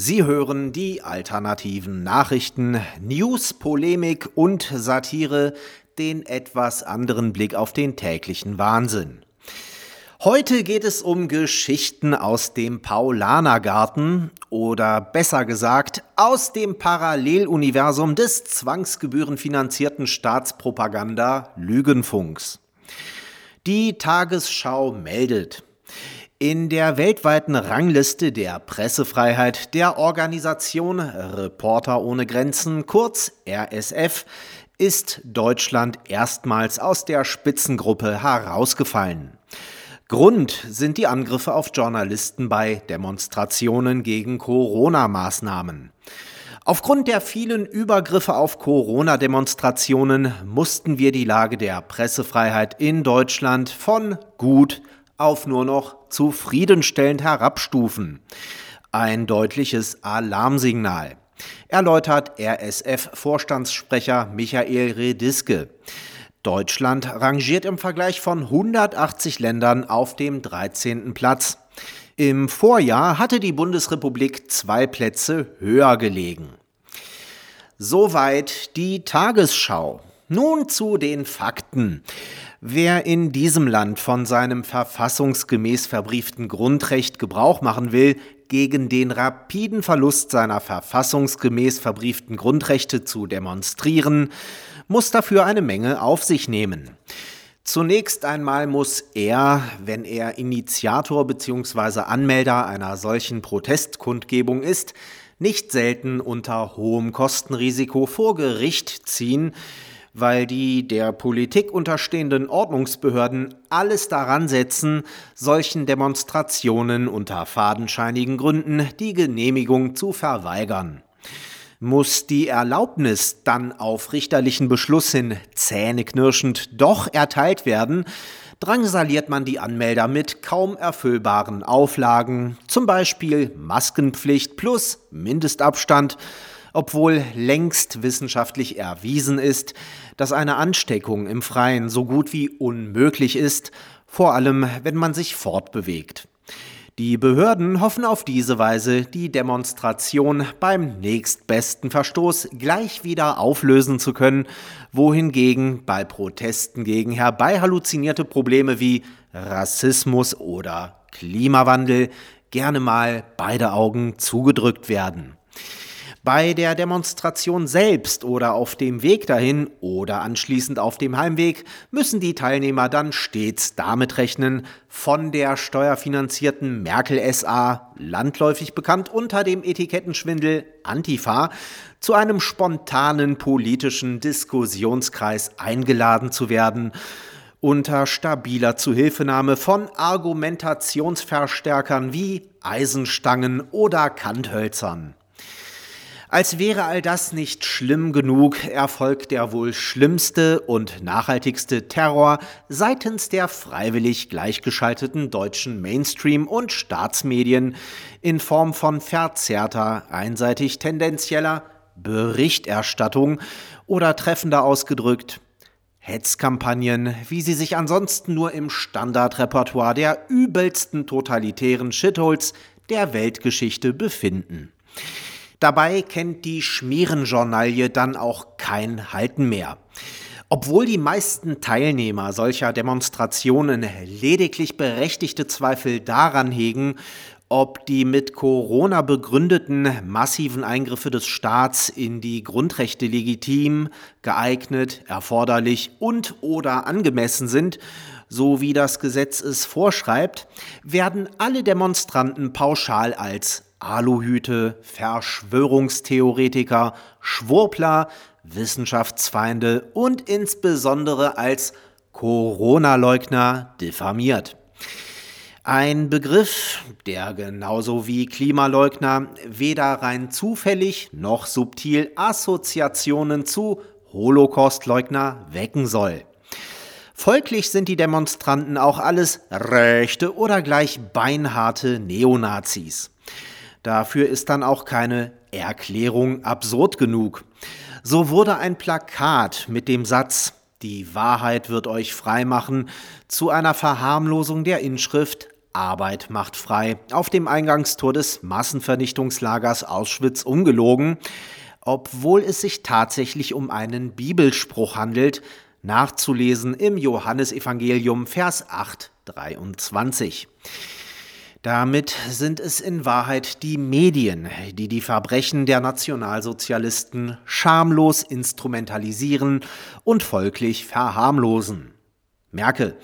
Sie hören die alternativen Nachrichten, News, Polemik und Satire, den etwas anderen Blick auf den täglichen Wahnsinn. Heute geht es um Geschichten aus dem Paulanergarten oder besser gesagt aus dem Paralleluniversum des zwangsgebührenfinanzierten Staatspropaganda Lügenfunks. Die Tagesschau meldet, in der weltweiten Rangliste der Pressefreiheit der Organisation Reporter ohne Grenzen, kurz RSF, ist Deutschland erstmals aus der Spitzengruppe herausgefallen. Grund sind die Angriffe auf Journalisten bei Demonstrationen gegen Corona-Maßnahmen. Aufgrund der vielen Übergriffe auf Corona-Demonstrationen mussten wir die Lage der Pressefreiheit in Deutschland von gut auf nur noch zufriedenstellend herabstufen. Ein deutliches Alarmsignal. Erläutert RSF-Vorstandssprecher Michael Rediske. Deutschland rangiert im Vergleich von 180 Ländern auf dem 13. Platz. Im Vorjahr hatte die Bundesrepublik zwei Plätze höher gelegen. Soweit die Tagesschau. Nun zu den Fakten. Wer in diesem Land von seinem verfassungsgemäß verbrieften Grundrecht Gebrauch machen will, gegen den rapiden Verlust seiner verfassungsgemäß verbrieften Grundrechte zu demonstrieren, muss dafür eine Menge auf sich nehmen. Zunächst einmal muss er, wenn er Initiator bzw. Anmelder einer solchen Protestkundgebung ist, nicht selten unter hohem Kostenrisiko vor Gericht ziehen, weil die der Politik unterstehenden Ordnungsbehörden alles daran setzen, solchen Demonstrationen unter fadenscheinigen Gründen die Genehmigung zu verweigern. Muss die Erlaubnis dann auf richterlichen Beschluss hin zähneknirschend doch erteilt werden, drangsaliert man die Anmelder mit kaum erfüllbaren Auflagen, zum Beispiel Maskenpflicht plus Mindestabstand, obwohl längst wissenschaftlich erwiesen ist, dass eine Ansteckung im Freien so gut wie unmöglich ist, vor allem wenn man sich fortbewegt. Die Behörden hoffen auf diese Weise, die Demonstration beim nächstbesten Verstoß gleich wieder auflösen zu können, wohingegen bei Protesten gegen herbeihalluzinierte Probleme wie Rassismus oder Klimawandel gerne mal beide Augen zugedrückt werden. Bei der Demonstration selbst oder auf dem Weg dahin oder anschließend auf dem Heimweg müssen die Teilnehmer dann stets damit rechnen, von der steuerfinanzierten Merkel SA, landläufig bekannt unter dem Etikettenschwindel Antifa, zu einem spontanen politischen Diskussionskreis eingeladen zu werden, unter stabiler Zuhilfenahme von Argumentationsverstärkern wie Eisenstangen oder Kanthölzern. Als wäre all das nicht schlimm genug, erfolgt der wohl schlimmste und nachhaltigste Terror seitens der freiwillig gleichgeschalteten deutschen Mainstream- und Staatsmedien in Form von verzerrter, einseitig tendenzieller Berichterstattung oder treffender ausgedrückt Hetzkampagnen, wie sie sich ansonsten nur im Standardrepertoire der übelsten totalitären Shitholes der Weltgeschichte befinden. Dabei kennt die Schmierenjournalie dann auch kein Halten mehr. Obwohl die meisten Teilnehmer solcher Demonstrationen lediglich berechtigte Zweifel daran hegen, ob die mit Corona begründeten massiven Eingriffe des Staats in die Grundrechte legitim, geeignet, erforderlich und oder angemessen sind, so wie das Gesetz es vorschreibt, werden alle Demonstranten pauschal als Aluhüte, Verschwörungstheoretiker, Schwurbler, Wissenschaftsfeinde und insbesondere als Corona-Leugner diffamiert. Ein Begriff, der genauso wie Klimaleugner weder rein zufällig noch subtil Assoziationen zu Holocaustleugner wecken soll. Folglich sind die Demonstranten auch alles rechte oder gleich beinharte Neonazis. Dafür ist dann auch keine Erklärung absurd genug. So wurde ein Plakat mit dem Satz Die Wahrheit wird euch frei machen zu einer Verharmlosung der Inschrift Arbeit macht frei auf dem Eingangstor des Massenvernichtungslagers Auschwitz umgelogen, obwohl es sich tatsächlich um einen Bibelspruch handelt, nachzulesen im Johannesevangelium Vers 8, 23. Damit sind es in Wahrheit die Medien, die die Verbrechen der Nationalsozialisten schamlos instrumentalisieren und folglich verharmlosen. Merke,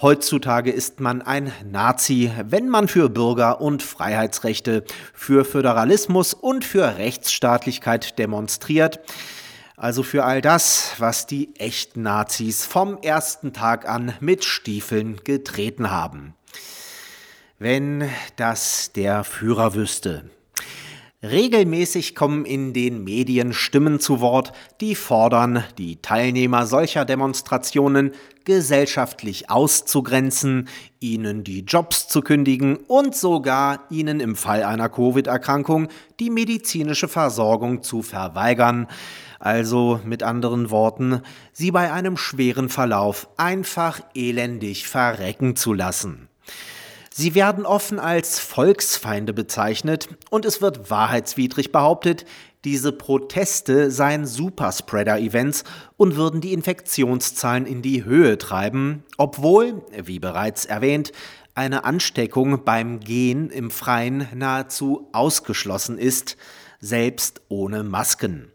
heutzutage ist man ein Nazi, wenn man für Bürger- und Freiheitsrechte, für Föderalismus und für Rechtsstaatlichkeit demonstriert, also für all das, was die echten Nazis vom ersten Tag an mit Stiefeln getreten haben. Wenn das der Führer wüsste. Regelmäßig kommen in den Medien Stimmen zu Wort, die fordern, die Teilnehmer solcher Demonstrationen gesellschaftlich auszugrenzen, ihnen die Jobs zu kündigen und sogar ihnen im Fall einer Covid-Erkrankung die medizinische Versorgung zu verweigern. Also mit anderen Worten, sie bei einem schweren Verlauf einfach elendig verrecken zu lassen. Sie werden offen als Volksfeinde bezeichnet und es wird wahrheitswidrig behauptet, diese Proteste seien Superspreader-Events und würden die Infektionszahlen in die Höhe treiben, obwohl, wie bereits erwähnt, eine Ansteckung beim Gehen im Freien nahezu ausgeschlossen ist, selbst ohne Masken.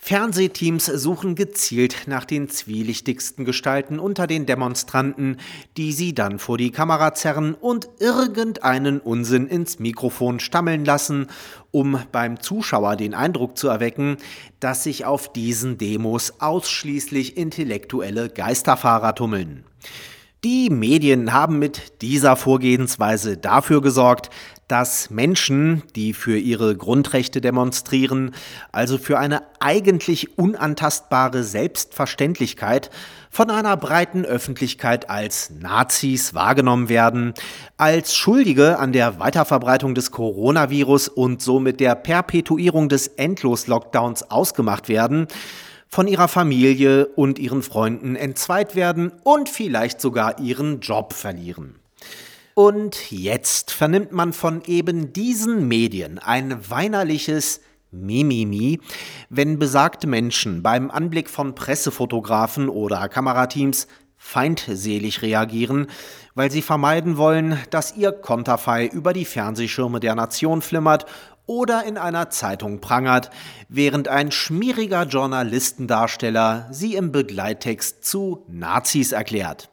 Fernsehteams suchen gezielt nach den zwielichtigsten Gestalten unter den Demonstranten, die sie dann vor die Kamera zerren und irgendeinen Unsinn ins Mikrofon stammeln lassen, um beim Zuschauer den Eindruck zu erwecken, dass sich auf diesen Demos ausschließlich intellektuelle Geisterfahrer tummeln. Die Medien haben mit dieser Vorgehensweise dafür gesorgt, dass Menschen, die für ihre Grundrechte demonstrieren, also für eine eigentlich unantastbare Selbstverständlichkeit, von einer breiten Öffentlichkeit als Nazis wahrgenommen werden, als Schuldige an der Weiterverbreitung des Coronavirus und somit der Perpetuierung des Endlos-Lockdowns ausgemacht werden, von ihrer Familie und ihren Freunden entzweit werden und vielleicht sogar ihren Job verlieren. Und jetzt vernimmt man von eben diesen Medien ein weinerliches Mimimi, wenn besagte Menschen beim Anblick von Pressefotografen oder Kamerateams feindselig reagieren, weil sie vermeiden wollen, dass ihr Konterfei über die Fernsehschirme der Nation flimmert oder in einer Zeitung prangert, während ein schmieriger Journalistendarsteller sie im Begleittext zu Nazis erklärt.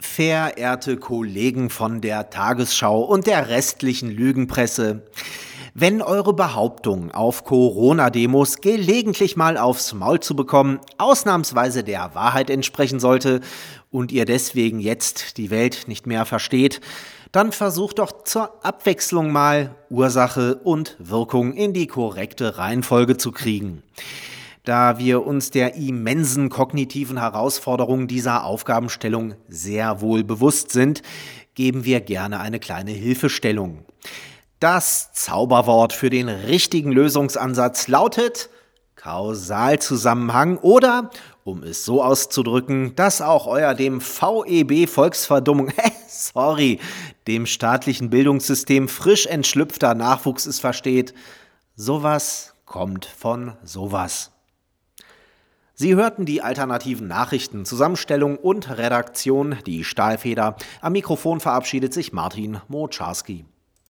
Verehrte Kollegen von der Tagesschau und der restlichen Lügenpresse, wenn eure Behauptung, auf Corona-Demos gelegentlich mal aufs Maul zu bekommen, ausnahmsweise der Wahrheit entsprechen sollte und ihr deswegen jetzt die Welt nicht mehr versteht, dann versucht doch zur Abwechslung mal Ursache und Wirkung in die korrekte Reihenfolge zu kriegen. Da wir uns der immensen kognitiven Herausforderung dieser Aufgabenstellung sehr wohl bewusst sind, geben wir gerne eine kleine Hilfestellung. Das Zauberwort für den richtigen Lösungsansatz lautet Kausalzusammenhang oder, um es so auszudrücken, dass auch euer dem VEB Volksverdummung, sorry, dem staatlichen Bildungssystem frisch entschlüpfter Nachwuchs es versteht, sowas kommt von sowas. Sie hörten die alternativen Nachrichten, Zusammenstellung und Redaktion, die Stahlfeder. Am Mikrofon verabschiedet sich Martin Moczarski.